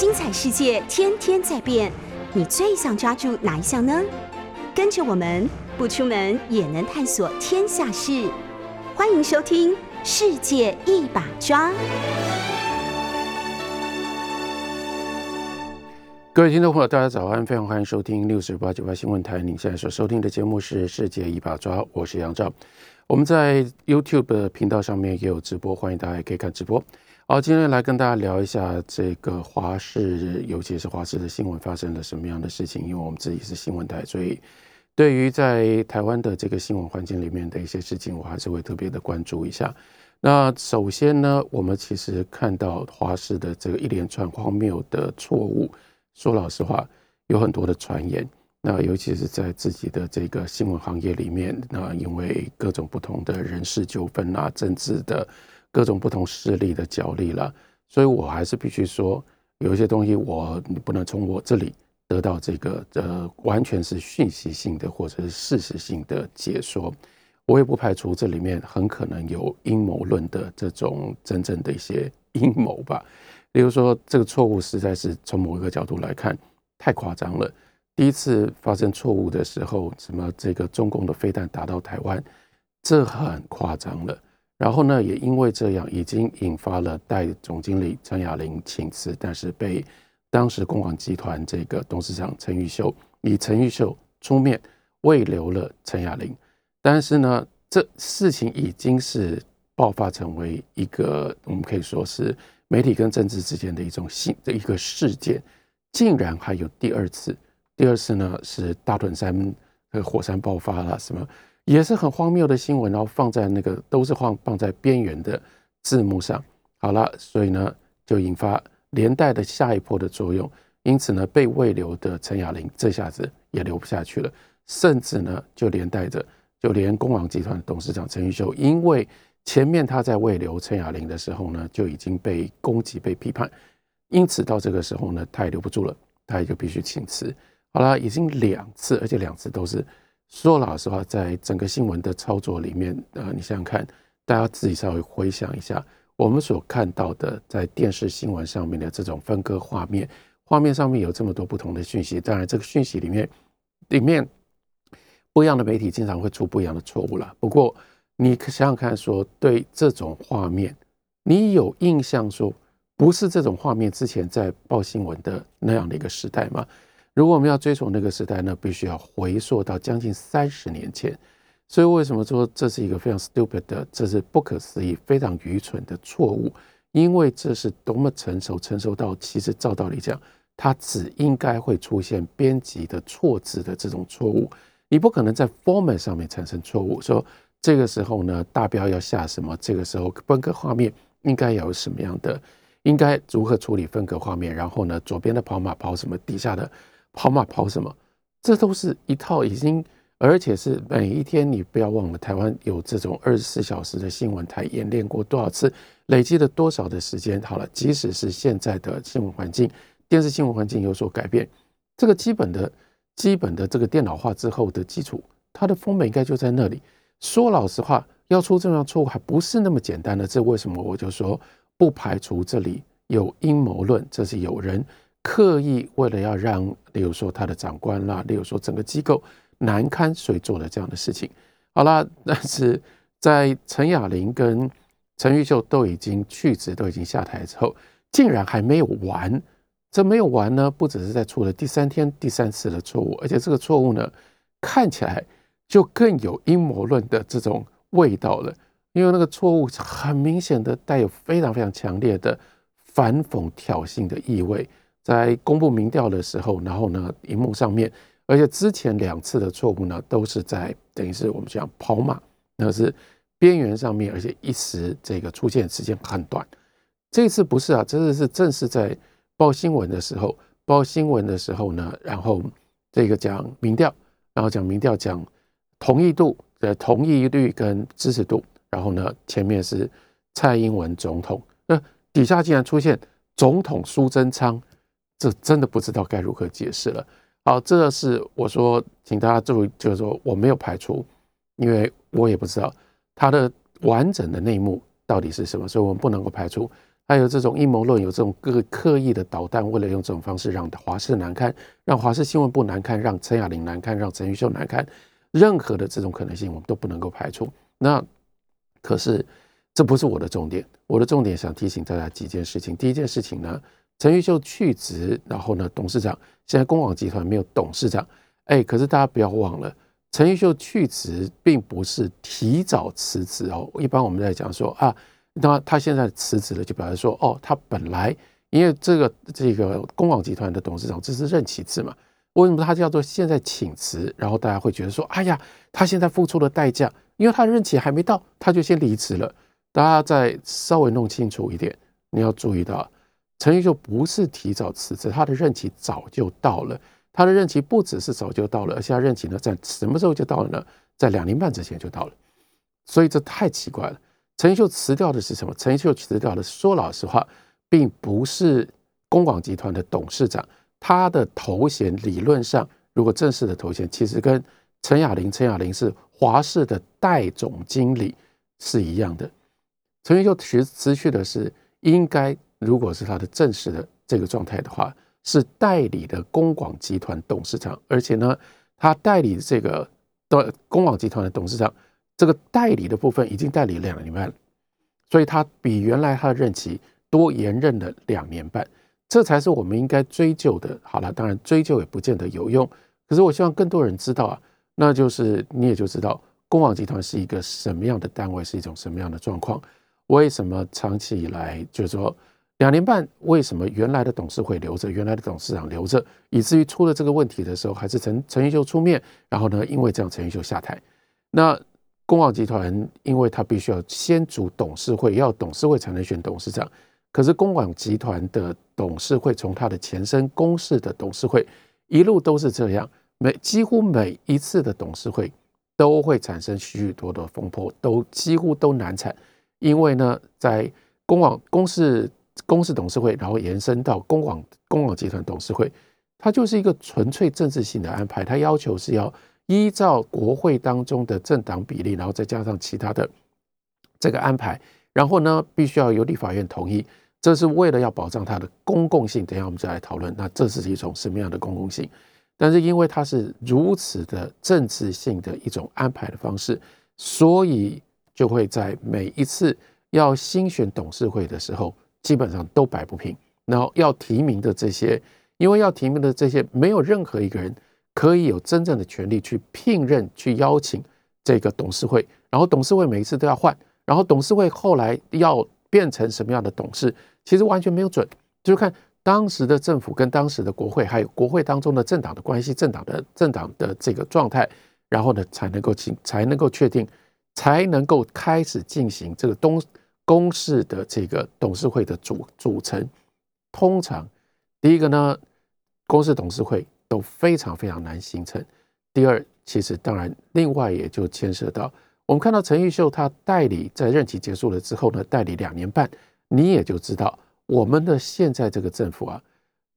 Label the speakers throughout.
Speaker 1: 精彩世界天天在变，你最想抓住哪一项呢？跟着我们不出门也能探索天下事，欢迎收听《世界一把抓》。
Speaker 2: 各位听众朋友，大家早安，非常欢迎收听六十八九八新闻台。您现在所收听的节目是《世界一把抓》，我是杨照。我们在 YouTube 频道上面也有直播，欢迎大家也可以看直播。好，今天来跟大家聊一下这个华视，尤其是华视的新闻发生了什么样的事情。因为我们自己是新闻台，所以对于在台湾的这个新闻环境里面的一些事情，我还是会特别的关注一下。那首先呢，我们其实看到华视的这个一连串荒谬的错误。说老实话，有很多的传言，那尤其是在自己的这个新闻行业里面，那因为各种不同的人事纠纷啊、政治的各种不同势力的角力了，所以我还是必须说，有一些东西我你不能从我这里得到这个呃完全是讯息性的或者是事实性的解说，我也不排除这里面很可能有阴谋论的这种真正的一些 阴谋吧。例如说，这个错误实在是从某一个角度来看太夸张了。第一次发生错误的时候，什么这个中共的飞弹打到台湾，这很夸张了。然后呢，也因为这样，已经引发了代总经理陈雅玲请辞，但是被当时公广集团这个董事长陈玉秀以陈玉秀出面慰留了陈雅玲。但是呢，这事情已经是爆发成为一个我们可以说是。媒体跟政治之间的一种新的一个事件，竟然还有第二次。第二次呢是大屯山个火山爆发了，什么也是很荒谬的新闻，然后放在那个都是放放在边缘的字幕上。好了，所以呢就引发连带的下一波的作用。因此呢，被未留的陈雅玲这下子也留不下去了，甚至呢就连带着就连工网集团董事长陈玉秀，因为。前面他在未留陈雅玲的时候呢，就已经被攻击、被批判，因此到这个时候呢，他也留不住了，他也就必须请辞。好了，已经两次，而且两次都是说老实话，在整个新闻的操作里面，呃，你想想看，大家自己稍微回想一下，我们所看到的在电视新闻上面的这种分割画面，画面上面有这么多不同的讯息，当然这个讯息里面，里面不一样的媒体经常会出不一样的错误了。不过，你想想看，说对这种画面，你有印象说不是这种画面之前在报新闻的那样的一个时代吗？如果我们要追从那个时代呢，必须要回溯到将近三十年前。所以为什么说这是一个非常 stupid 的，这是不可思议、非常愚蠢的错误？因为这是多么成熟，成熟到其实照道理讲，它只应该会出现编辑的错字的这种错误，你不可能在 format 上面产生错误，说。这个时候呢，大标要下什么？这个时候分割画面应该有什么样的？应该如何处理分割画面？然后呢，左边的跑马跑什么？底下的跑马跑什么？这都是一套已经，而且是每一天，你不要忘了，台湾有这种二十四小时的新闻台演练过多少次，累积了多少的时间？好了，即使是现在的新闻环境，电视新闻环境有所改变，这个基本的、基本的这个电脑化之后的基础，它的风本应该就在那里。说老实话，要出这样错误还不是那么简单的。这为什么？我就说不排除这里有阴谋论，这是有人刻意为了要让，例如说他的长官啦，例如说整个机构难堪，所以做了这样的事情。好了，但是在陈雅玲跟陈玉秀都已经去职、都已经下台之后，竟然还没有完。这没有完呢，不只是在出了第三天、第三次的错误，而且这个错误呢，看起来。就更有阴谋论的这种味道了，因为那个错误很明显的带有非常非常强烈的反讽挑衅的意味。在公布民调的时候，然后呢，荧幕上面，而且之前两次的错误呢，都是在等于是我们讲跑马，那是边缘上面，而且一时这个出现时间很短。这次不是啊，这次是正是在报新闻的时候，报新闻的时候呢，然后这个讲民调，然后讲民调讲。同意度的同意率跟支持度，然后呢，前面是蔡英文总统，那底下竟然出现总统苏贞昌，这真的不知道该如何解释了。好，这是我说，请大家注意，就是说我没有排除，因为我也不知道它的完整的内幕到底是什么，所以我们不能够排除还有这种阴谋论，有这种各刻意的捣蛋，为了用这种方式让华视难堪，让华视新闻部难堪，让陈雅玲难堪，让陈玉秀难堪，任何的这种可能性，我们都不能够排除。那可是这不是我的重点，我的重点想提醒大家几件事情。第一件事情呢，陈玉秀去职，然后呢，董事长现在公网集团没有董事长，哎，可是大家不要忘了，陈玉秀去职并不是提早辞职哦。一般我们在讲说啊。那他现在辞职了，就表示说，哦，他本来因为这个这个公网集团的董事长这是任期制嘛，为什么他叫做现在请辞？然后大家会觉得说，哎呀，他现在付出的代价，因为他任期还没到，他就先离职了。大家再稍微弄清楚一点，你要注意到，陈玉秀不是提早辞职，他的任期早就到了。他的任期不只是早就到了，而且他任期呢，在什么时候就到了呢？在两年半之前就到了。所以这太奇怪了。陈秀辞掉的是什么？陈秀辞掉的，说老实话，并不是公广集团的董事长，他的头衔理论上，如果正式的头衔，其实跟陈雅玲，陈雅玲是华视的代总经理是一样的。陈秀辞辞去的是，应该如果是他的正式的这个状态的话，是代理的公广集团董事长，而且呢，他代理这个的公广集团的董事长。这个代理的部分已经代理两年半，所以他比原来他的任期多延任了两年半，这才是我们应该追究的。好了，当然追究也不见得有用，可是我希望更多人知道啊，那就是你也就知道公网集团是一个什么样的单位，是一种什么样的状况。为什么长期以来就是说两年半，为什么原来的董事会留着，原来的董事长留着，以至于出了这个问题的时候，还是陈陈玉秀出面，然后呢，因为这样陈玉秀下台，那。公网集团，因为他必须要先组董事会，要董事会才能选董事长。可是公网集团的董事会，从他的前身公司的董事会一路都是这样，每几乎每一次的董事会都会产生许许多多风波，都几乎都难产。因为呢，在公网公司公司董事会，然后延伸到公网公网集团董事会，它就是一个纯粹政治性的安排，它要求是要。依照国会当中的政党比例，然后再加上其他的这个安排，然后呢，必须要由立法院同意。这是为了要保障它的公共性。等下我们再来讨论，那这是一种什么样的公共性？但是因为它是如此的政治性的一种安排的方式，所以就会在每一次要新选董事会的时候，基本上都摆不平。然后要提名的这些，因为要提名的这些，没有任何一个人。可以有真正的权利去聘任、去邀请这个董事会，然后董事会每一次都要换，然后董事会后来要变成什么样的董事，其实完全没有准，就是看当时的政府跟当时的国会，还有国会当中的政党的关系、政党的政党的这个状态，然后呢才能够进，才能够确定，才能够开始进行这个东公司的这个董事会的组组成。通常第一个呢，公司董事会。都非常非常难形成。第二，其实当然，另外也就牵涉到我们看到陈玉秀他代理在任期结束了之后呢，代理两年半，你也就知道我们的现在这个政府啊，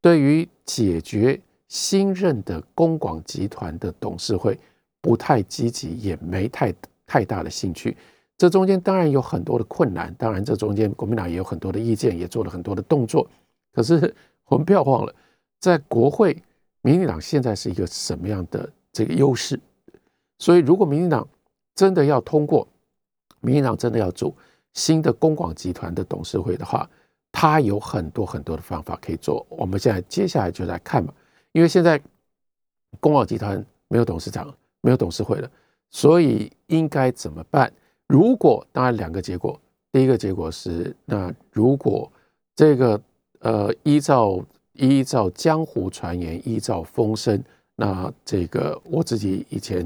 Speaker 2: 对于解决新任的公广集团的董事会不太积极，也没太太大的兴趣。这中间当然有很多的困难，当然这中间国民党也有很多的意见，也做了很多的动作。可是 我们不要忘了，在国会。民进党现在是一个什么样的这个优势？所以，如果民进党真的要通过，民进党真的要组新的公广集团的董事会的话，他有很多很多的方法可以做。我们现在接下来就来看嘛，因为现在公广集团没有董事长，没有董事会了，所以应该怎么办？如果当然两个结果，第一个结果是，那如果这个呃依照。依照江湖传言，依照风声，那这个我自己以前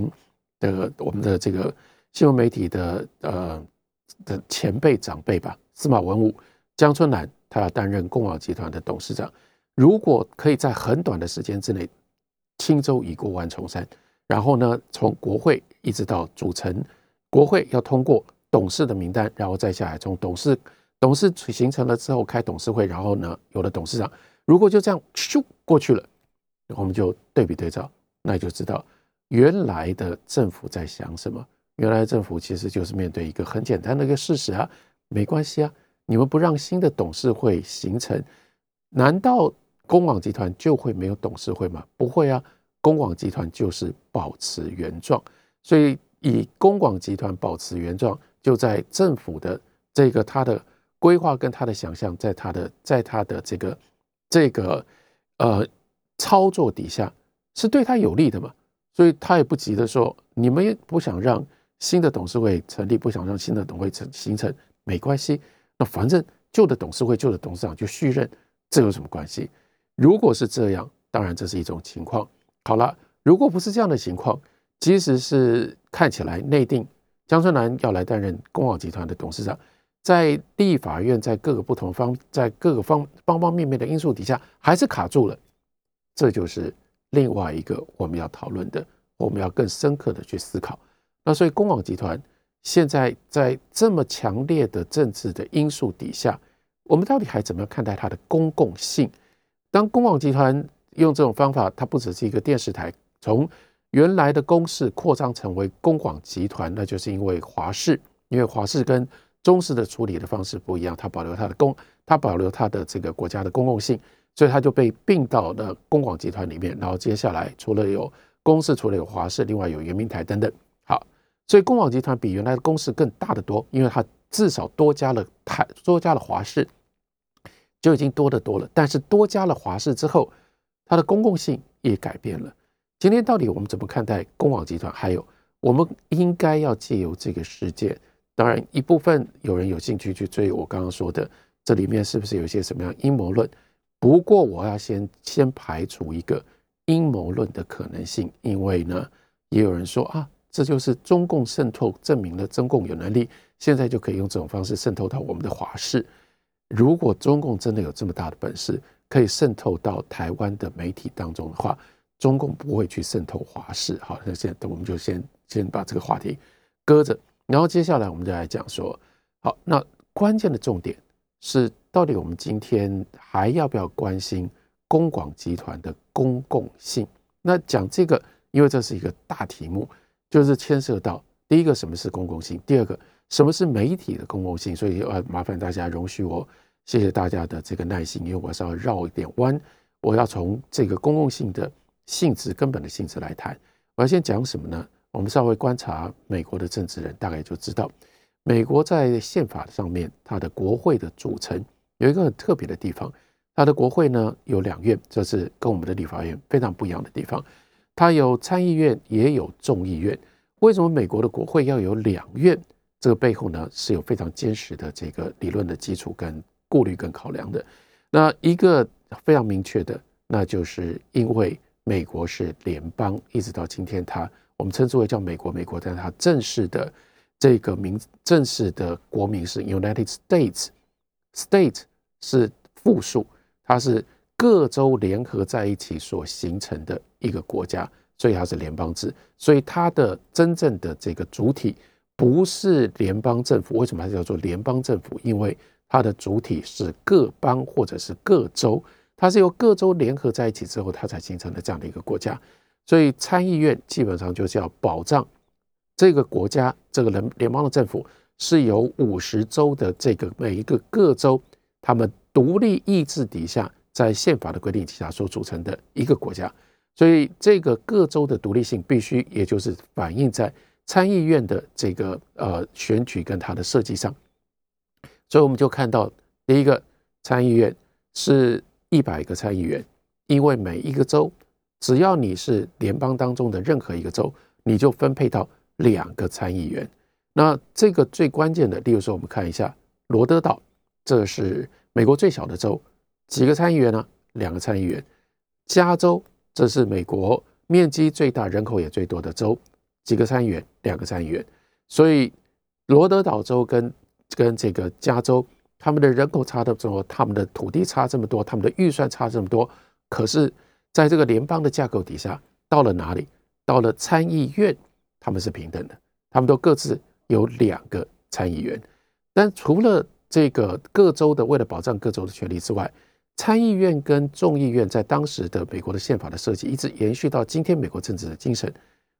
Speaker 2: 的我们的这个新闻媒体的呃的前辈长辈吧，司马文武、江春兰，他要担任共网集团的董事长。如果可以在很短的时间之内轻舟已过万重山，然后呢，从国会一直到组成国会要通过董事的名单，然后再下来从董事董事形成了之后开董事会，然后呢有了董事长。如果就这样咻过去了，我们就对比对照，那就知道原来的政府在想什么。原来的政府其实就是面对一个很简单的一个事实啊，没关系啊，你们不让新的董事会形成，难道公网集团就会没有董事会吗？不会啊，公网集团就是保持原状，所以以公广集团保持原状，就在政府的这个他的规划跟他的想象，在他的在他的这个这个呃操作底下，是对他有利的嘛？所以他也不急着说，你们也不想让新的董事会成立，不想让新的董事会成形成，没关系。那反正旧的董事会、旧的董事长就续任，这有什么关系？如果是这样，当然这是一种情况。好了，如果不是这样的情况，即使是看起来内定江春南要来担任公网集团的董事长，在立法院在各个不同方在各个方方方面面的因素底下，还是卡住了，这就是。另外一个我们要讨论的，我们要更深刻的去思考。那所以公网集团现在在这么强烈的政治的因素底下，我们到底还怎么样看待它的公共性？当公网集团用这种方法，它不只是一个电视台，从原来的公司扩张成为公广集团，那就是因为华视，因为华视跟中视的处理的方式不一样，它保留它的公，它保留它的这个国家的公共性。所以他就被并到了公广集团里面，然后接下来除了有公司，除了有华视，另外有圆明台等等。好，所以公广集团比原来的公司更大的多，因为它至少多加了台，多加了华视，就已经多得多了。但是多加了华视之后，它的公共性也改变了。今天到底我们怎么看待公网集团？还有我们应该要借由这个事件，当然一部分有人有兴趣去追我刚刚说的，这里面是不是有一些什么样阴谋论？不过，我要先先排除一个阴谋论的可能性，因为呢，也有人说啊，这就是中共渗透证明了中共有能力，现在就可以用这种方式渗透到我们的华视。如果中共真的有这么大的本事，可以渗透到台湾的媒体当中的话，中共不会去渗透华视。好，那现在我们就先先把这个话题搁着，然后接下来我们就来讲说，好，那关键的重点是。到底我们今天还要不要关心公广集团的公共性？那讲这个，因为这是一个大题目，就是牵涉到第一个什么是公共性，第二个什么是媒体的公共性。所以呃麻烦大家容许我，谢谢大家的这个耐心，因为我是要绕一点弯，我要从这个公共性的性质、根本的性质来谈。我要先讲什么呢？我们稍微观察美国的政治人，大概就知道，美国在宪法上面，它的国会的组成。有一个很特别的地方，它的国会呢有两院，这是跟我们的立法院非常不一样的地方。它有参议院，也有众议院。为什么美国的国会要有两院？这个背后呢是有非常坚实的这个理论的基础跟顾虑跟考量的。那一个非常明确的，那就是因为美国是联邦，一直到今天，它我们称之为叫美国，美国，但它正式的这个名正式的国名是 United States。State 是复数，它是各州联合在一起所形成的一个国家，所以它是联邦制。所以它的真正的这个主体不是联邦政府。为什么它叫做联邦政府？因为它的主体是各邦或者是各州，它是由各州联合在一起之后，它才形成了这样的一个国家。所以参议院基本上就是要保障这个国家这个人联邦的政府。是由五十州的这个每一个各州，他们独立意志底下，在宪法的规定底下所组成的一个国家，所以这个各州的独立性必须，也就是反映在参议院的这个呃选举跟它的设计上。所以我们就看到，第一个参议院是一百个参议员，因为每一个州，只要你是联邦当中的任何一个州，你就分配到两个参议员。那这个最关键的，例如说，我们看一下罗德岛，这是美国最小的州，几个参议员呢？两个参议员。加州，这是美国面积最大、人口也最多的州，几个参议员？两个参议员。所以罗德岛州跟跟这个加州，他们的人口差这么多，他们的土地差这么多，他们的预算差这么多，可是在这个联邦的架构底下，到了哪里？到了参议院，他们是平等的，他们都各自。有两个参议员，但除了这个各州的为了保障各州的权利之外，参议院跟众议院在当时的美国的宪法的设计一直延续到今天美国政治的精神。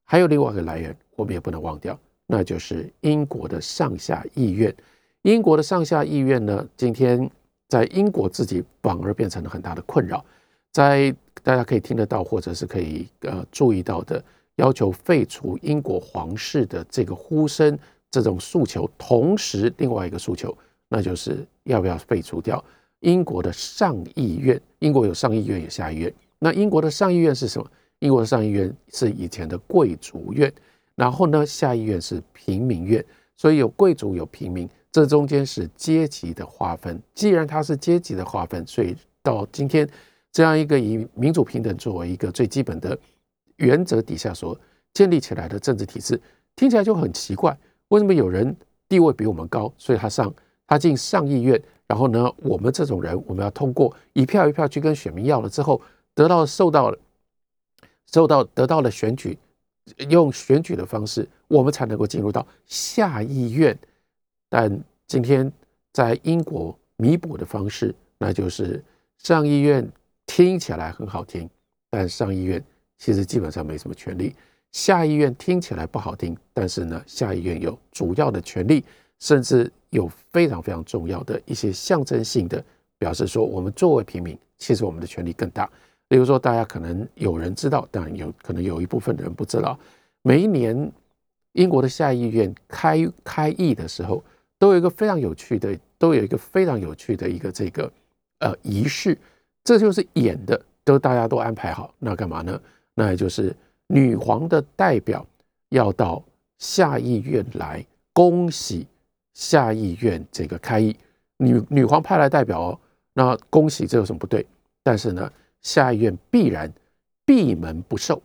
Speaker 2: 还有另外一个来源，我们也不能忘掉，那就是英国的上下议院。英国的上下议院呢，今天在英国自己反而变成了很大的困扰，在大家可以听得到或者是可以呃注意到的，要求废除英国皇室的这个呼声这种诉求，同时另外一个诉求，那就是要不要废除掉英国的上议院？英国有上议院有下议院，那英国的上议院是什么？英国的上议院是以前的贵族院，然后呢，下议院是平民院，所以有贵族有平民。这中间是阶级的划分，既然它是阶级的划分，所以到今天这样一个以民主平等作为一个最基本的原则底下所建立起来的政治体制，听起来就很奇怪。为什么有人地位比我们高，所以他上他进上议院，然后呢，我们这种人我们要通过一票一票去跟选民要了之后，得到受到受到得到了选举，用选举的方式，我们才能够进入到下议院。但今天在英国弥补的方式，那就是上议院听起来很好听，但上议院其实基本上没什么权利；下议院听起来不好听，但是呢，下议院有主要的权利，甚至有非常非常重要的一些象征性的表示，说我们作为平民，其实我们的权利更大。例如说，大家可能有人知道，但有可能有一部分人不知道，每一年英国的下议院开开议的时候。都有一个非常有趣的，都有一个非常有趣的一个这个呃仪式，这就是演的，都大家都安排好。那干嘛呢？那也就是女皇的代表要到下议院来恭喜下议院这个开议。女女皇派来代表哦，那恭喜这有什么不对？但是呢，下议院必然闭门不受，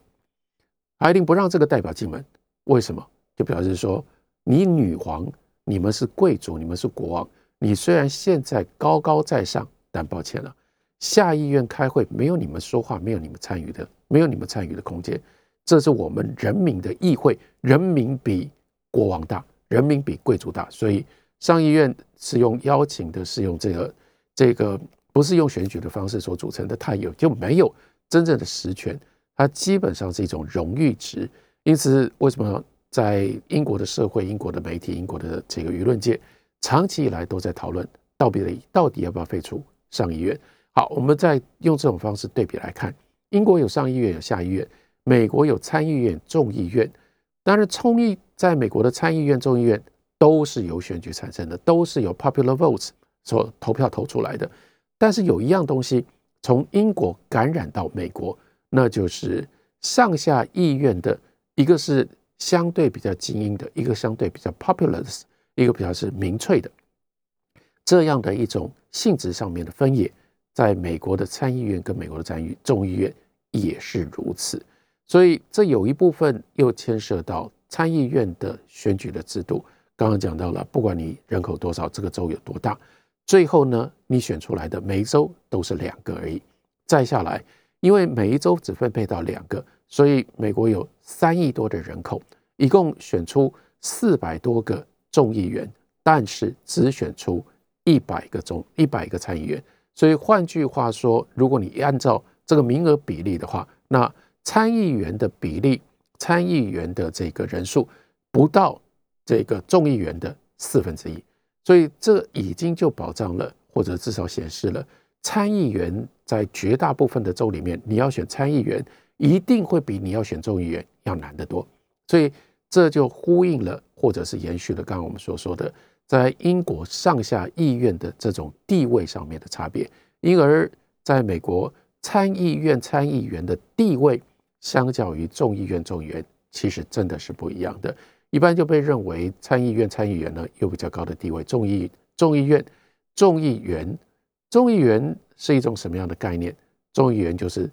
Speaker 2: 一定不让这个代表进门。为什么？就表示说你女皇。你们是贵族，你们是国王。你虽然现在高高在上，但抱歉了，下议院开会没有你们说话，没有你们参与的，没有你们参与的空间。这是我们人民的议会，人民比国王大，人民比贵族大。所以上议院是用邀请的，是用这个这个不是用选举的方式所组成的，它有就没有真正的实权，它基本上是一种荣誉值。因此，为什么？在英国的社会、英国的媒体、英国的这个舆论界，长期以来都在讨论到底到底要不要废除上议院。好，我们再用这种方式对比来看，英国有上议院有下议院，美国有参议院、众议院。当然，众议在美国的参议院、众议院都是由选举产生的，都是由 popular votes 所投票投出来的。但是有一样东西从英国感染到美国，那就是上下议院的一个是。相对比较精英的一个，相对比较 popular 的，一个比较是民粹的，这样的一种性质上面的分野，在美国的参议院跟美国的参议众议院也是如此。所以这有一部分又牵涉到参议院的选举的制度。刚刚讲到了，不管你人口多少，这个州有多大，最后呢，你选出来的每一州都是两个而已。再下来，因为每一州只分配到两个。所以，美国有三亿多的人口，一共选出四百多个众议员，但是只选出一百个众一百个参议员。所以换句话说，如果你按照这个名额比例的话，那参议员的比例，参议员的这个人数不到这个众议员的四分之一。所以这已经就保障了，或者至少显示了参议员在绝大部分的州里面，你要选参议员。一定会比你要选众议员要难得多，所以这就呼应了，或者是延续了刚刚我们所说的，在英国上下议院的这种地位上面的差别，因而在美国参议院参议员的地位，相较于众议院众议员，其实真的是不一样的。一般就被认为参议院参议员呢有比较高的地位，众议众议院众议员众议员是一种什么样的概念？众议员就是。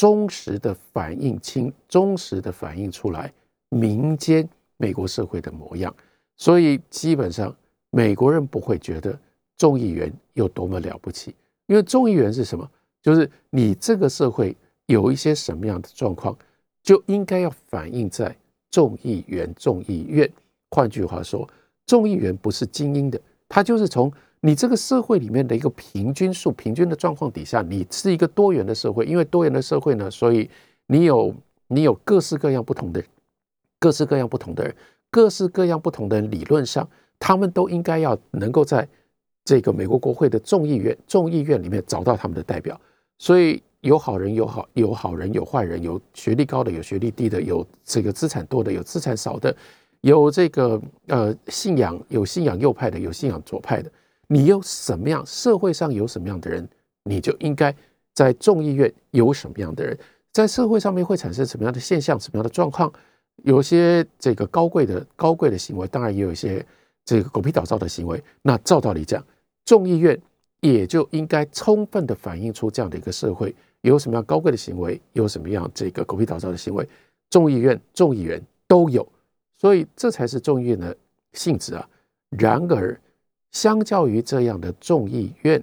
Speaker 2: 忠实的反映清，忠实的反映出来民间美国社会的模样，所以基本上美国人不会觉得众议员有多么了不起，因为众议员是什么？就是你这个社会有一些什么样的状况，就应该要反映在众议员、众议院。换句话说，众议员不是精英的，他就是从。你这个社会里面的一个平均数、平均的状况底下，你是一个多元的社会。因为多元的社会呢，所以你有你有各式各样不同的、各式各样不同的人，各式各样不同的人，理论上他们都应该要能够在这个美国国会的众议院、众议院里面找到他们的代表。所以有好人，有好有好人，有坏人，有学历高的，有学历低的，有这个资产多的，有资产少的，有这个呃信仰有信仰右派的，有信仰左派的。你有什么样社会上有什么样的人，你就应该在众议院有什么样的人，在社会上面会产生什么样的现象，什么样的状况？有些这个高贵的高贵的行为，当然也有一些这个狗屁倒灶的行为。那照道理讲，众议院也就应该充分的反映出这样的一个社会有什么样高贵的行为，有什么样这个狗屁倒灶的行为，众议院众议员都有，所以这才是众议院的性质啊。然而。相较于这样的众议院、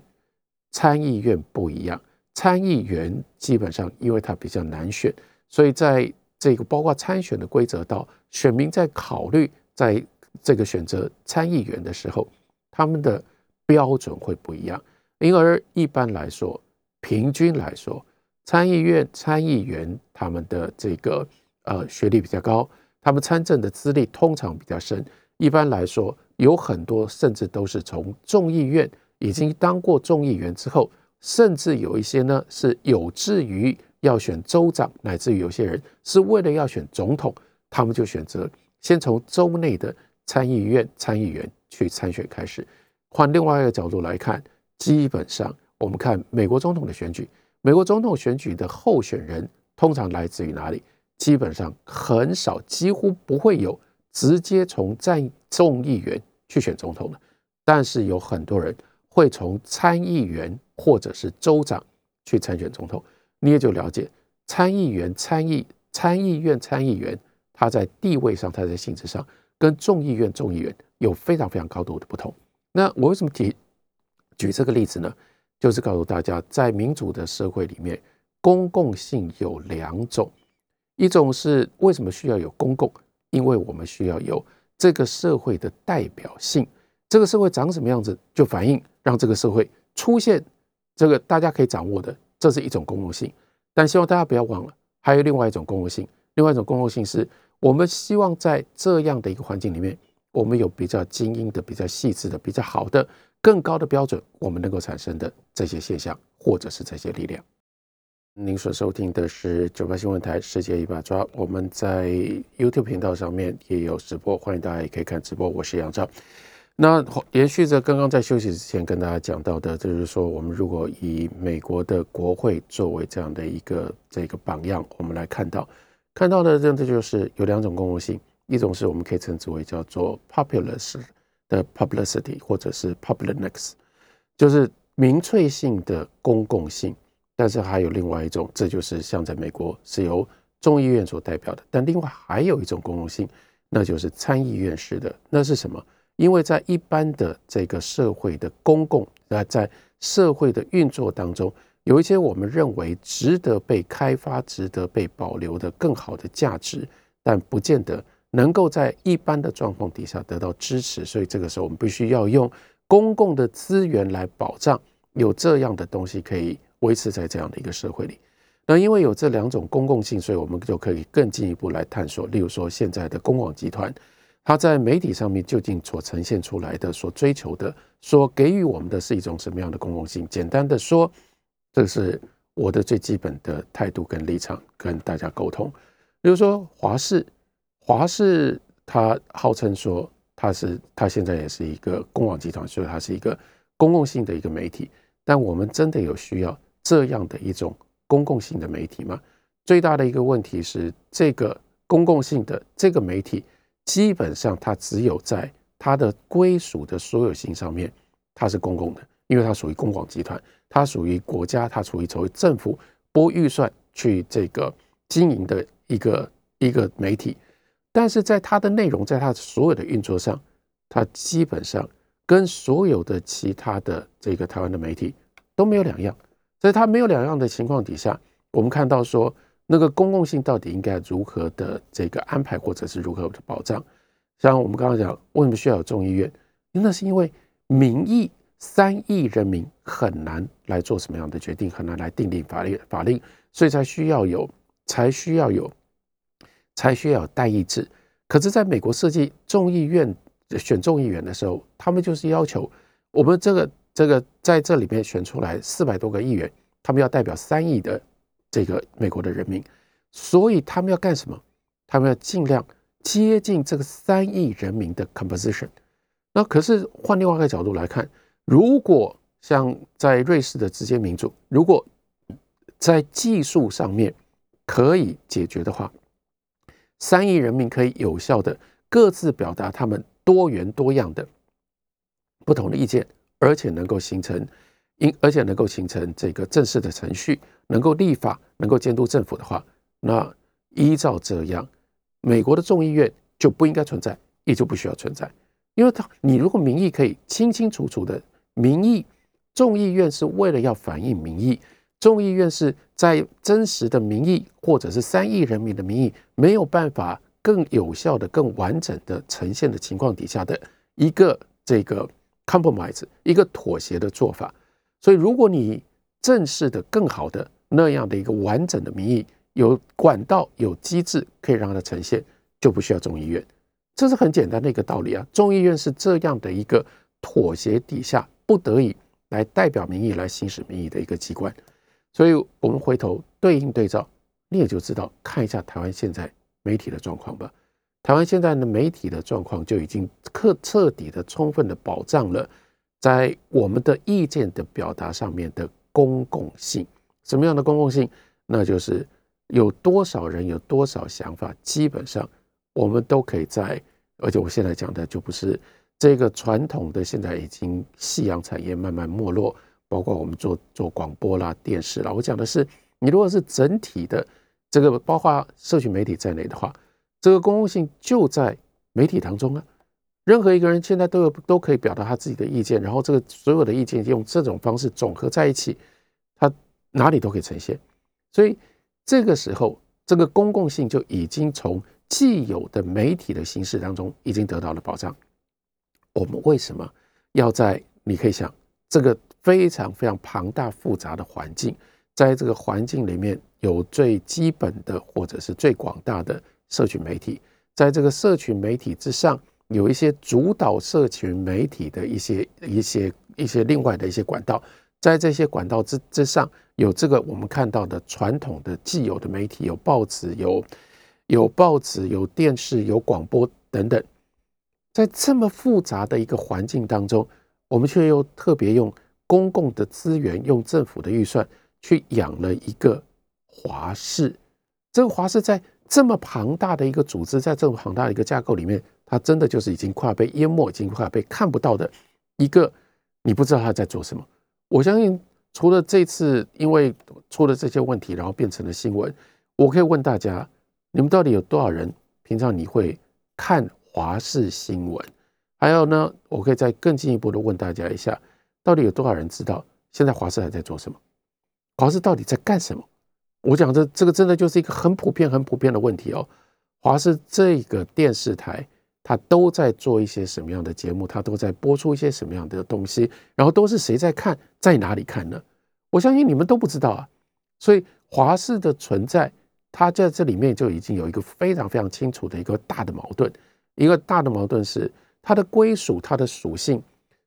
Speaker 2: 参议院不一样，参议员基本上因为他比较难选，所以在这个包括参选的规则到选民在考虑在这个选择参议员的时候，他们的标准会不一样。因而一般来说，平均来说，参议院参议员他们的这个呃学历比较高，他们参政的资历通常比较深。一般来说。有很多甚至都是从众议院已经当过众议员之后，甚至有一些呢是有志于要选州长，乃至于有些人是为了要选总统，他们就选择先从州内的参议院参议员去参选开始。换另外一个角度来看，基本上我们看美国总统的选举，美国总统选举的候选人通常来自于哪里？基本上很少，几乎不会有。直接从在众议员去选总统的，但是有很多人会从参议员或者是州长去参选总统。你也就了解，参议员、参议、参议院参议员，他在地位上，他在性质上，跟众议院众议员有非常非常高度的不同。那我为什么提举这个例子呢？就是告诉大家，在民主的社会里面，公共性有两种，一种是为什么需要有公共。因为我们需要有这个社会的代表性，这个社会长什么样子，就反映让这个社会出现这个大家可以掌握的，这是一种公共性。但希望大家不要忘了，还有另外一种公共性。另外一种公共性是我们希望在这样的一个环境里面，我们有比较精英的、比较细致的、比较好的、更高的标准，我们能够产生的这些现象，或者是这些力量。您所收听的是九八新闻台《世界一把抓》，我们在 YouTube 频道上面也有直播，欢迎大家也可以看直播。我是杨照。那延续着刚刚在休息之前跟大家讲到的，就是说，我们如果以美国的国会作为这样的一个这个榜样，我们来看到看到的，真的就是有两种公共性，一种是我们可以称之为叫做 populous 的 publicity，或者是 publicness，就是民粹性的公共性。但是还有另外一种，这就是像在美国是由众议院所代表的。但另外还有一种公共性，那就是参议院式的。那是什么？因为在一般的这个社会的公共啊，在社会的运作当中，有一些我们认为值得被开发、值得被保留的更好的价值，但不见得能够在一般的状况底下得到支持。所以这个时候，我们必须要用公共的资源来保障有这样的东西可以。维持在这样的一个社会里，那因为有这两种公共性，所以我们就可以更进一步来探索。例如说，现在的公网集团，它在媒体上面究竟所呈现出来的、所追求的、所给予我们的是一种什么样的公共性？简单的说，这是我的最基本的态度跟立场，跟大家沟通。比如说，华视，华视它号称说它是它现在也是一个公网集团，所以它是一个公共性的一个媒体，但我们真的有需要？这样的一种公共性的媒体吗？最大的一个问题是，这个公共性的这个媒体，基本上它只有在它的归属的所有性上面，它是公共的，因为它属于公广集团，它属于国家，它属于作为政府拨预算去这个经营的一个一个媒体。但是在它的内容，在它所有的运作上，它基本上跟所有的其他的这个台湾的媒体都没有两样。在它没有两样的情况底下，我们看到说那个公共性到底应该如何的这个安排，或者是如何的保障？像我们刚刚讲，为什么需要有众议院？那是因为民意三亿人民很难来做什么样的决定，很难来订定法律法令，所以才需要有，才需要有，才需要有代议制。可是，在美国设计众议院选众议员的时候，他们就是要求我们这个这个在这里面选出来四百多个议员，他们要代表三亿的这个美国的人民，所以他们要干什么？他们要尽量接近这个三亿人民的 composition。那可是换另外一个角度来看，如果像在瑞士的直接民主，如果在技术上面可以解决的话，三亿人民可以有效的各自表达他们多元多样的不同的意见，而且能够形成，因而且能够形成这个正式的程序，能够立法，能够监督政府的话，那依照这样，美国的众议院就不应该存在，也就不需要存在，因为他你如果民意可以清清楚楚的民意，众议院是为了要反映民意。众议院是在真实的民意，或者是三亿人民的民意没有办法更有效的、更完整的呈现的情况底下的一个这个 compromise，一个妥协的做法。所以，如果你正式的、更好的那样的一个完整的民意，有管道、有机制可以让它呈现，就不需要众议院。这是很简单的一个道理啊。众议院是这样的一个妥协底下不得已来代表民意、来行使民意的一个机关。所以，我们回头对应对照，你也就知道看一下台湾现在媒体的状况吧。台湾现在的媒体的状况就已经彻彻底的、充分的保障了在我们的意见的表达上面的公共性。什么样的公共性？那就是有多少人有多少想法，基本上我们都可以在。而且我现在讲的就不是这个传统的，现在已经夕阳产业慢慢没落。包括我们做做广播啦、电视啦，我讲的是，你如果是整体的这个，包括社群媒体在内的话，这个公共性就在媒体当中啊。任何一个人现在都有都可以表达他自己的意见，然后这个所有的意见用这种方式总合在一起，他哪里都可以呈现。所以这个时候，这个公共性就已经从既有的媒体的形式当中已经得到了保障。我们为什么要在？你可以想这个。非常非常庞大复杂的环境，在这个环境里面有最基本的或者是最广大的社群媒体，在这个社群媒体之上，有一些主导社群媒体的一些一些一些另外的一些管道，在这些管道之之上，有这个我们看到的传统的既有的媒体，有报纸，有有报纸，有电视，有广播等等，在这么复杂的一个环境当中，我们却又特别用。公共的资源用政府的预算去养了一个华视，这个华视在这么庞大的一个组织，在这么庞大的一个架构里面，它真的就是已经快要被淹没，已经快要被看不到的一个，你不知道他在做什么。我相信，除了这次因为出了这些问题，然后变成了新闻，我可以问大家，你们到底有多少人平常你会看华视新闻？还有呢，我可以再更进一步的问大家一下。到底有多少人知道现在华视还在做什么？华视到底在干什么？我讲的这个真的就是一个很普遍、很普遍的问题哦。华视这个电视台，它都在做一些什么样的节目？它都在播出一些什么样的东西？然后都是谁在看？在哪里看呢？我相信你们都不知道啊。所以华视的存在，它在这里面就已经有一个非常非常清楚的一个大的矛盾。一个大的矛盾是它的归属，它的属性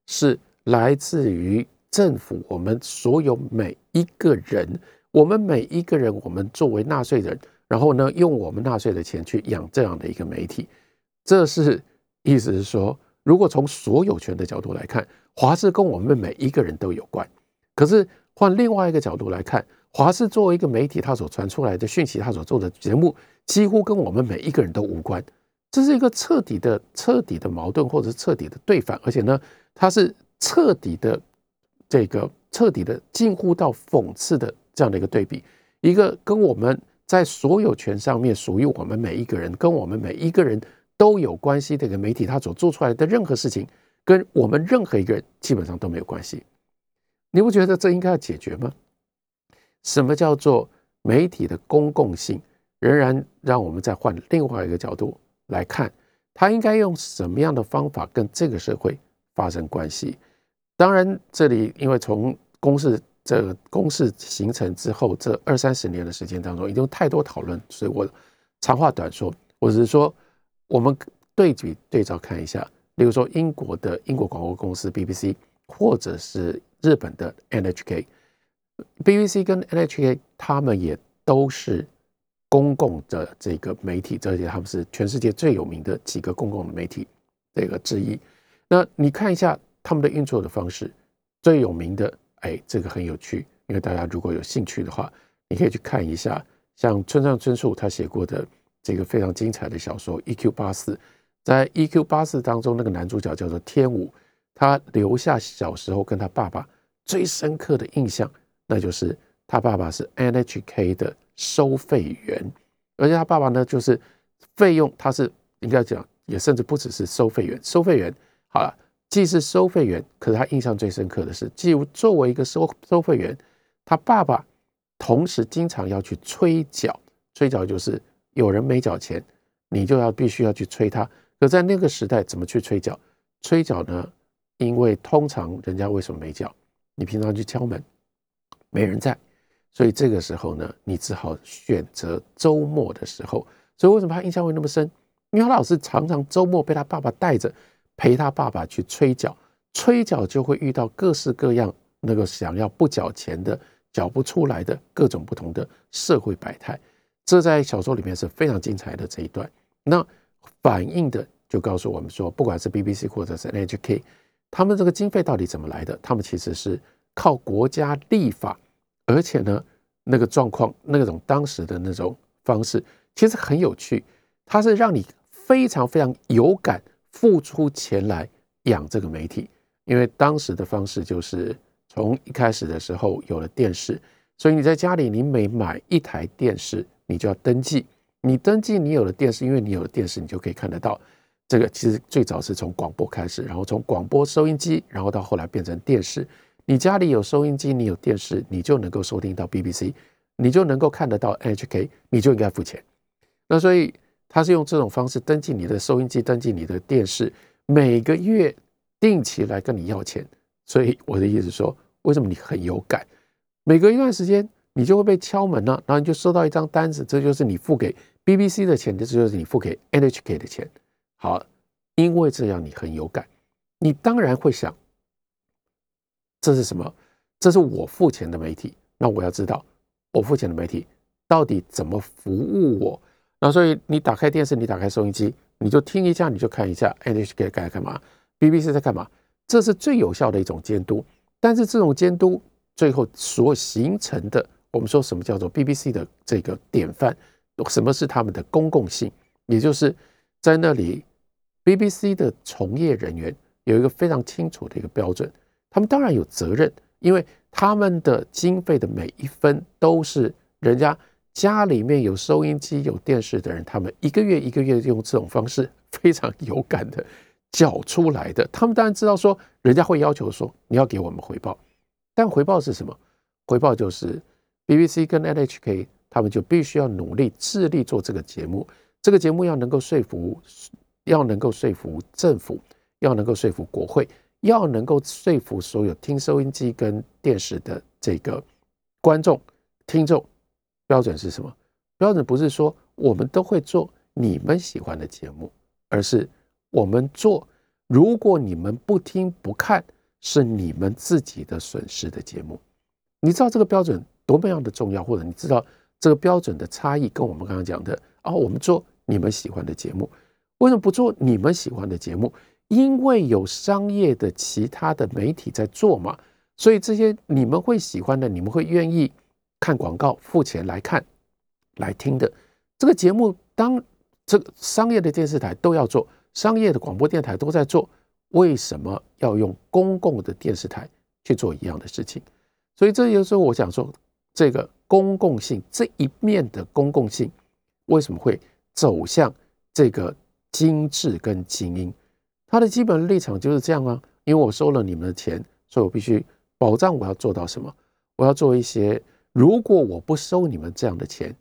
Speaker 2: 是。来自于政府，我们所有每一个人，我们每一个人，我们作为纳税人，然后呢，用我们纳税的钱去养这样的一个媒体，这是意思是说，如果从所有权的角度来看，华视跟我们每一个人都有关。可是换另外一个角度来看，华视作为一个媒体，它所传出来的讯息，它所做的节目，几乎跟我们每一个人都无关。这是一个彻底的、彻底的矛盾，或者是彻底的对反，而且呢，它是。彻底的这个彻底的近乎到讽刺的这样的一个对比，一个跟我们在所有权上面属于我们每一个人，跟我们每一个人都有关系的一个媒体，它所做出来的任何事情，跟我们任何一个人基本上都没有关系。你不觉得这应该要解决吗？什么叫做媒体的公共性？仍然让我们再换另外一个角度来看，它应该用什么样的方法跟这个社会发生关系？当然，这里因为从公式这个公式形成之后，这二三十年的时间当中，已经太多讨论，所以我长话短说，我只是说，我们对比对照看一下，比如说英国的英国广播公司 BBC，或者是日本的 NHK，BBC 跟 NHK 他们也都是公共的这个媒体，这些他们是全世界最有名的几个公共媒体这个之一。那你看一下他们的运作的方式，最有名的，哎，这个很有趣，因为大家如果有兴趣的话，你可以去看一下，像村上春树他写过的这个非常精彩的小说《E.Q. 八四》。在《E.Q. 八四》当中，那个男主角叫做天武，他留下小时候跟他爸爸最深刻的印象，那就是他爸爸是 NHK 的收费员，而且他爸爸呢，就是费用他是应该讲，也甚至不只是收费员，收费员好了，既是收费员，可是他印象最深刻的是，既作为一个收收费员，他爸爸同时经常要去催缴，催缴就是有人没缴钱，你就要必须要去催他。可在那个时代，怎么去催缴？催缴呢？因为通常人家为什么没缴？你平常去敲门，没人在，所以这个时候呢，你只好选择周末的时候。所以为什么他印象会那么深？因为他老是常常周末被他爸爸带着，陪他爸爸去催缴，催缴就会遇到各式各样那个想要不缴钱的、缴不出来的各种不同的社会百态。这在小说里面是非常精彩的这一段。那。反映的就告诉我们说，不管是 BBC 或者是 NHK，他们这个经费到底怎么来的？他们其实是靠国家立法，而且呢，那个状况、那种当时的那种方式，其实很有趣。它是让你非常非常有感，付出钱来养这个媒体。因为当时的方式就是从一开始的时候有了电视，所以你在家里，你每买一台电视，你就要登记。你登记，你有了电视，因为你有了电视，你就可以看得到。这个其实最早是从广播开始，然后从广播收音机，然后到后来变成电视。你家里有收音机，你有电视，你就能够收听到 BBC，你就能够看得到 NHK，你就应该付钱。那所以他是用这种方式登记你的收音机，登记你的电视，每个月定期来跟你要钱。所以我的意思说，为什么你很有感？每隔一段时间，你就会被敲门了，然后你就收到一张单子，这就是你付给。BBC 的钱，这就是你付给 NHK 的钱。好，因为这样你很有感，你当然会想，这是什么？这是我付钱的媒体，那我要知道我付钱的媒体到底怎么服务我。那所以你打开电视，你打开收音机，你就听一下，你就看一下 NHK 在干嘛，BBC 在干嘛，这是最有效的一种监督。但是这种监督最后所形成的，我们说什么叫做 BBC 的这个典范？什么是他们的公共性？也就是在那里，BBC 的从业人员有一个非常清楚的一个标准，他们当然有责任，因为他们的经费的每一分都是人家家里面有收音机、有电视的人，他们一个月一个月用这种方式非常有感的缴出来的。他们当然知道说，人家会要求说你要给我们回报，但回报是什么？回报就是 BBC 跟 NHK。他们就必须要努力致力做这个节目，这个节目要能够说服，要能够说服政府，要能够说服国会，要能够说服所有听收音机跟电视的这个观众、听众。标准是什么？标准不是说我们都会做你们喜欢的节目，而是我们做如果你们不听不看，是你们自己的损失的节目。你知道这个标准多么样的重要，或者你知道？这个标准的差异跟我们刚刚讲的啊，我们做你们喜欢的节目，为什么不做你们喜欢的节目？因为有商业的其他的媒体在做嘛，所以这些你们会喜欢的，你们会愿意看广告、付钱来看、来听的这个节目。当这个商业的电视台都要做，商业的广播电台都在做，为什么要用公共的电视台去做一样的事情？所以这有时候我想说这个。公共性这一面的公共性，为什么会走向这个精致跟精英？它的基本立场就是这样啊。因为我收了你们的钱，所以我必须保障我要做到什么？我要做一些，如果我不收你们这样的钱，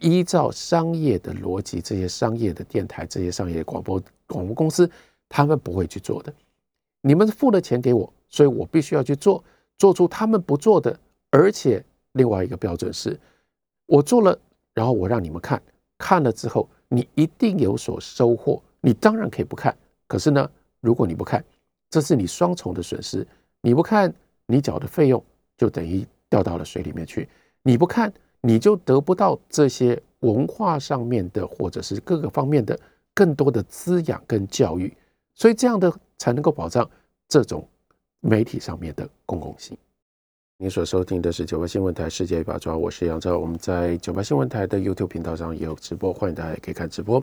Speaker 2: 依照商业的逻辑，这些商业的电台、这些商业广播广播公司，他们不会去做的。你们付了钱给我，所以我必须要去做，做出他们不做的，而且。另外一个标准是，我做了，然后我让你们看，看了之后你一定有所收获。你当然可以不看，可是呢，如果你不看，这是你双重的损失。你不看，你缴的费用就等于掉到了水里面去；你不看，你就得不到这些文化上面的或者是各个方面的更多的滋养跟教育。所以这样的才能够保障这种媒体上面的公共性。您所收听的是九八新闻台世界一把抓，我是杨照。我们在九八新闻台的 YouTube 频道上也有直播，欢迎大家也可以看直播。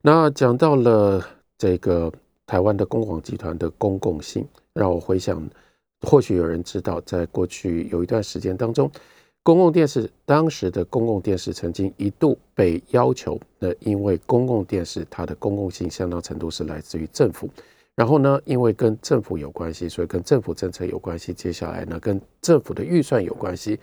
Speaker 2: 那讲到了这个台湾的公广集团的公共性，让我回想，或许有人知道，在过去有一段时间当中，公共电视当时的公共电视曾经一度被要求，那因为公共电视它的公共性相当程度是来自于政府。然后呢，因为跟政府有关系，所以跟政府政策有关系。接下来呢，跟政府的预算有关系。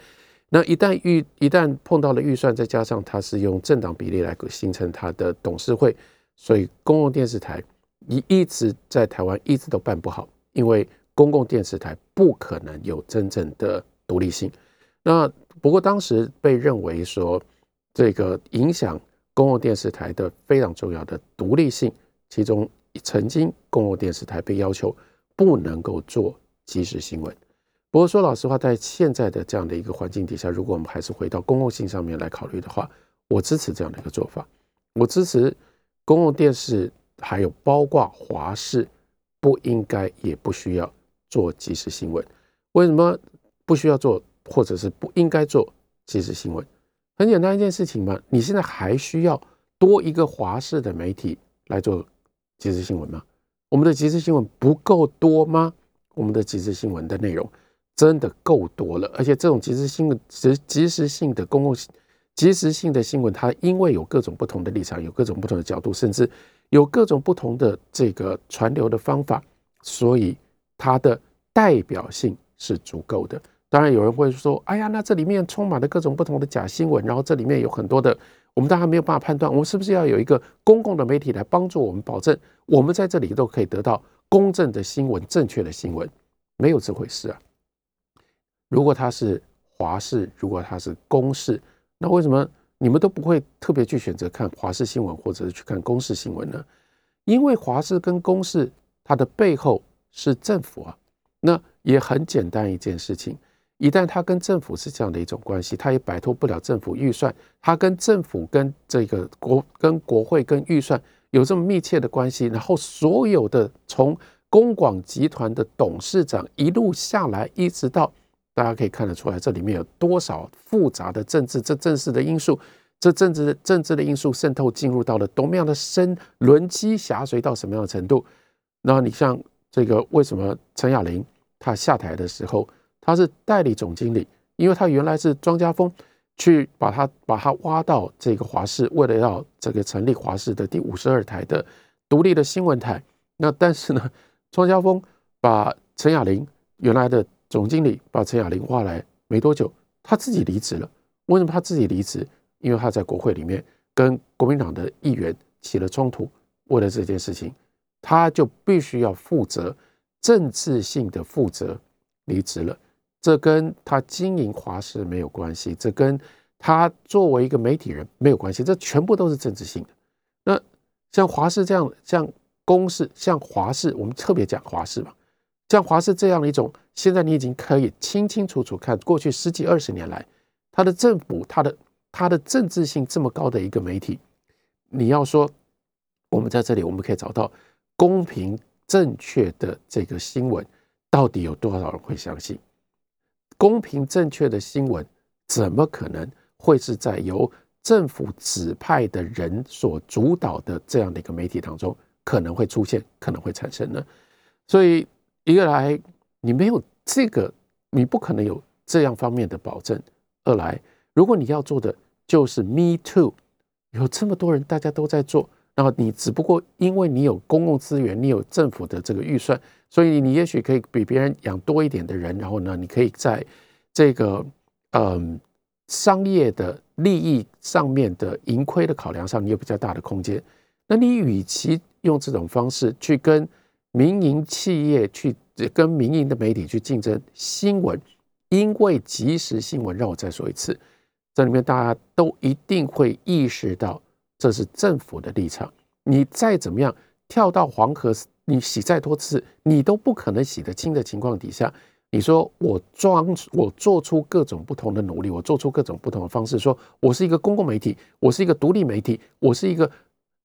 Speaker 2: 那一旦预一旦碰到了预算，再加上它是用政党比例来形成它的董事会，所以公共电视台一一直在台湾一直都办不好，因为公共电视台不可能有真正的独立性。那不过当时被认为说，这个影响公共电视台的非常重要的独立性，其中。曾经公共电视台被要求不能够做即时新闻，不过说老实话，在现在的这样的一个环境底下，如果我们还是回到公共性上面来考虑的话，我支持这样的一个做法。我支持公共电视还有包括华视不应该也不需要做即时新闻。为什么不需要做，或者是不应该做即时新闻？很简单一件事情嘛，你现在还需要多一个华视的媒体来做。即时新闻吗？我们的即时新闻不够多吗？我们的即时新闻的内容真的够多了，而且这种即时新闻、即即时性的公共、即时性的新闻，它因为有各种不同的立场，有各种不同的角度，甚至有各种不同的这个传流的方法，所以它的代表性是足够的。当然，有人会说：“哎呀，那这里面充满了各种不同的假新闻，然后这里面有很多的。”我们当然没有办法判断，我们是不是要有一个公共的媒体来帮助我们，保证我们在这里都可以得到公正的新闻、正确的新闻？没有这回事啊！如果它是华视，如果它是公视，那为什么你们都不会特别去选择看华视新闻，或者是去看公视新闻呢？因为华视跟公视它的背后是政府啊，那也很简单一件事情。一旦他跟政府是这样的一种关系，他也摆脱不了政府预算。他跟政府、跟这个国、跟国会、跟预算有这么密切的关系，然后所有的从公广集团的董事长一路下来，一直到大家可以看得出来，这里面有多少复杂的政治、这政治的因素，这政治政治的因素渗透进入到了多么样的深，轮机狭随到什么样的程度？那你像这个，为什么陈雅玲她下台的时候？他是代理总经理，因为他原来是庄家峰去把他把他挖到这个华视，为了要这个成立华视的第五十二台的独立的新闻台。那但是呢，庄家峰把陈雅玲原来的总经理把陈雅玲挖来没多久，他自己离职了。为什么他自己离职？因为他在国会里面跟国民党的议员起了冲突，为了这件事情，他就必须要负责政治性的负责，离职了。这跟他经营华视没有关系，这跟他作为一个媒体人没有关系，这全部都是政治性的。那像华视这样，像公视，像华视，我们特别讲华视嘛，像华视这样的一种，现在你已经可以清清楚楚看过去十几二十年来，他的政府，他的他的政治性这么高的一个媒体，你要说我们在这里我们可以找到公平正确的这个新闻，到底有多少人会相信？公平正确的新闻，怎么可能会是在由政府指派的人所主导的这样的一个媒体当中可能会出现、可能会产生呢？所以，一个来，你没有这个，你不可能有这样方面的保证；二来，如果你要做的就是 Me Too，有这么多人大家都在做，然后你只不过因为你有公共资源，你有政府的这个预算。所以你也许可以比别人养多一点的人，然后呢，你可以在这个嗯商业的利益上面的盈亏的考量上，你有比较大的空间。那你与其用这种方式去跟民营企业去跟民营的媒体去竞争新闻，因为即时新闻，让我再说一次，这里面大家都一定会意识到这是政府的立场。你再怎么样跳到黄河。你洗再多次，你都不可能洗得清的情况底下，你说我装，我做出各种不同的努力，我做出各种不同的方式，说我是一个公共媒体，我是一个独立媒体，我是一个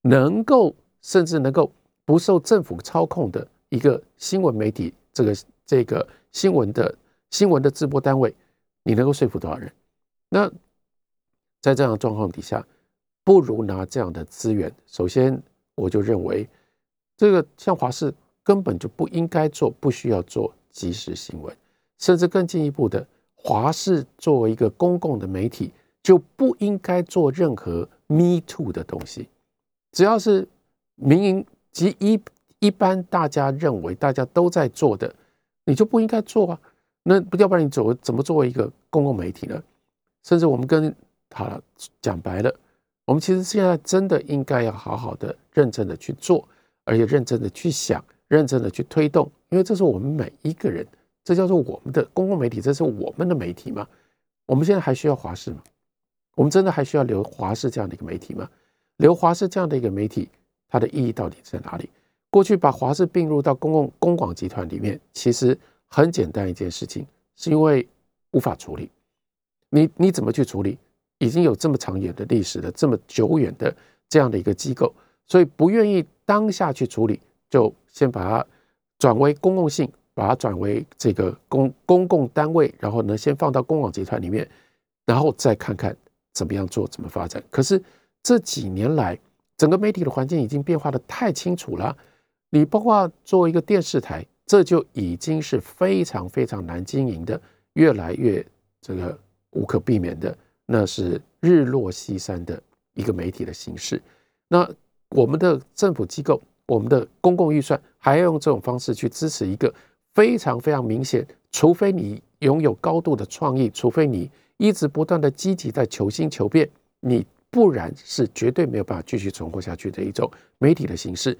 Speaker 2: 能够甚至能够不受政府操控的一个新闻媒体，这个这个新闻的新闻的直播单位，你能够说服多少人？那在这样的状况底下，不如拿这样的资源。首先，我就认为。这个像华视根本就不应该做，不需要做即时新闻，甚至更进一步的，华视作为一个公共的媒体，就不应该做任何 Me Too 的东西。只要是民营及一一般大家认为大家都在做的，你就不应该做啊。那要不然你怎怎么作为一个公共媒体呢？甚至我们跟好了讲白了，我们其实现在真的应该要好好的、认真的去做。而且认真的去想，认真的去推动，因为这是我们每一个人，这叫做我们的公共媒体，这是我们的媒体嘛。我们现在还需要华视吗？我们真的还需要留华视这样的一个媒体吗？留华视这样的一个媒体，它的意义到底在哪里？过去把华视并入到公共公广集团里面，其实很简单一件事情，是因为无法处理。你你怎么去处理？已经有这么长远的历史的，这么久远的这样的一个机构。所以不愿意当下去处理，就先把它转为公共性，把它转为这个公公共单位，然后呢，先放到公网集团里面，然后再看看怎么样做，怎么发展。可是这几年来，整个媒体的环境已经变化的太清楚了。你包括作为一个电视台，这就已经是非常非常难经营的，越来越这个无可避免的，那是日落西山的一个媒体的形式。那我们的政府机构，我们的公共预算还要用这种方式去支持一个非常非常明显，除非你拥有高度的创意，除非你一直不断的积极在求新求变，你不然是绝对没有办法继续存活下去的一种媒体的形式。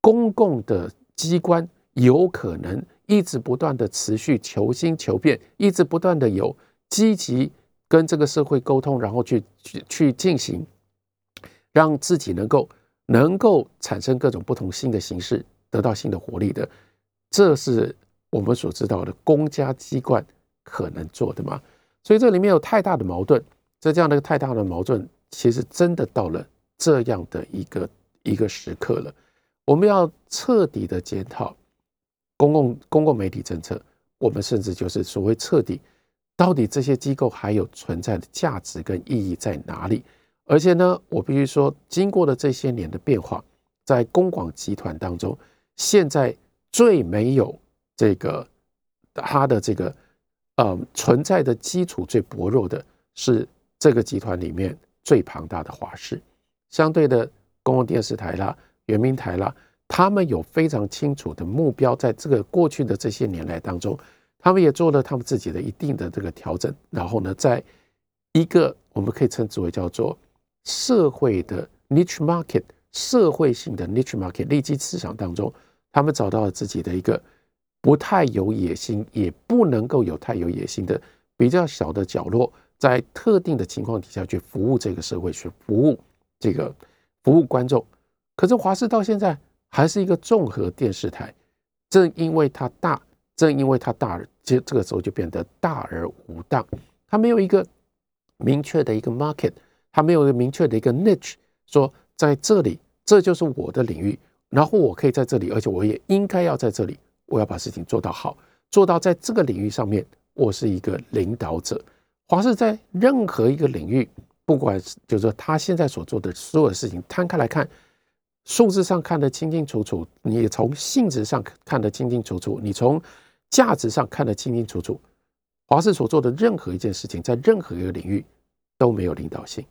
Speaker 2: 公共的机关有可能一直不断的持续求新求变，一直不断的有积极跟这个社会沟通，然后去去去进行，让自己能够。能够产生各种不同新的形式，得到新的活力的，这是我们所知道的公家机关可能做的吗？所以这里面有太大的矛盾，在这样的一个太大的矛盾，其实真的到了这样的一个一个时刻了，我们要彻底的检讨公共公共媒体政策，我们甚至就是所谓彻底，到底这些机构还有存在的价值跟意义在哪里？而且呢，我必须说，经过了这些年的变化，在公广集团当中，现在最没有这个它的这个呃存在的基础最薄弱的是这个集团里面最庞大的华视。相对的，公共电视台啦、圆明台啦，他们有非常清楚的目标，在这个过去的这些年来当中，他们也做了他们自己的一定的这个调整。然后呢，在一个我们可以称之为叫做。社会的 niche market，社会性的 niche market，利基市场当中，他们找到了自己的一个不太有野心，也不能够有太有野心的比较小的角落，在特定的情况底下去服务这个社会，去服务这个服务观众。可是华视到现在还是一个综合电视台，正因为它大，正因为它大，这这个时候就变得大而无当，它没有一个明确的一个 market。他没有一个明确的一个 niche，说在这里这就是我的领域，然后我可以在这里，而且我也应该要在这里，我要把事情做到好，做到在这个领域上面，我是一个领导者。华视在任何一个领域，不管是就是说他现在所做的所有的事情，摊开来看，数字上看得清清楚楚，你从性质上看得清清楚楚，你从价值上看得清清楚楚，华视所做的任何一件事情，在任何一个领域都没有领导性。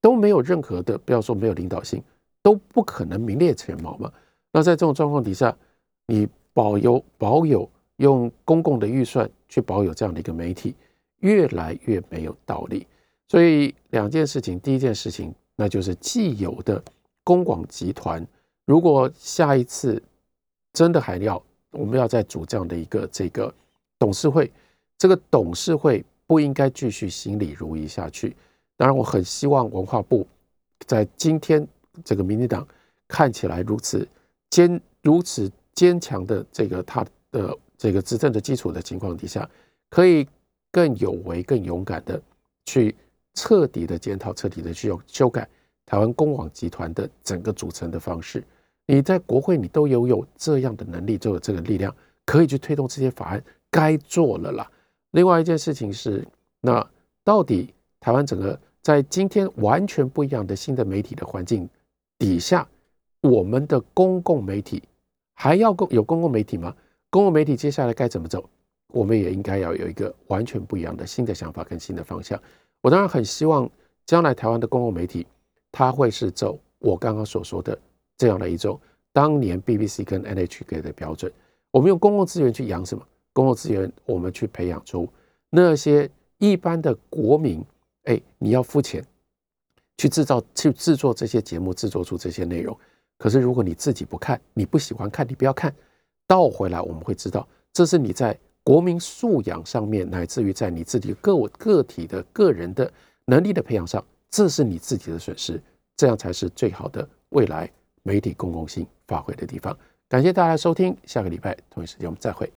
Speaker 2: 都没有任何的，不要说没有领导性，都不可能名列前茅嘛。那在这种状况底下，你保有保有用公共的预算去保有这样的一个媒体，越来越没有道理。所以两件事情，第一件事情，那就是既有的公广集团，如果下一次真的还要我们要再组这样的一个这个董事会，这个董事会不应该继续行礼如仪下去。当然，我很希望文化部在今天这个民进党看起来如此坚、如此坚强的这个他的这个执政的基础的情况底下，可以更有为、更勇敢的去彻底的检讨、彻底的去修修改台湾公网集团的整个组成的方式。你在国会，你都拥有这样的能力，就有这个力量，可以去推动这些法案，该做了啦。另外一件事情是，那到底台湾整个在今天完全不一样的新的媒体的环境底下，我们的公共媒体还要公有公共媒体吗？公共媒体接下来该怎么走？我们也应该要有一个完全不一样的新的想法跟新的方向。我当然很希望将来台湾的公共媒体，它会是走我刚刚所说的。这样的一种当年 BBC 跟 NHK 的标准，我们用公共资源去养什么？公共资源我们去培养出那些一般的国民，哎，你要付钱去制造、去制作这些节目，制作出这些内容。可是如果你自己不看，你不喜欢看，你不要看。倒回来，我们会知道，这是你在国民素养上面，乃至于在你自己个个体的个人的能力的培养上，这是你自己的损失。这样才是最好的未来。媒体公共性发挥的地方，感谢大家收听，下个礼拜同一时间我们再会。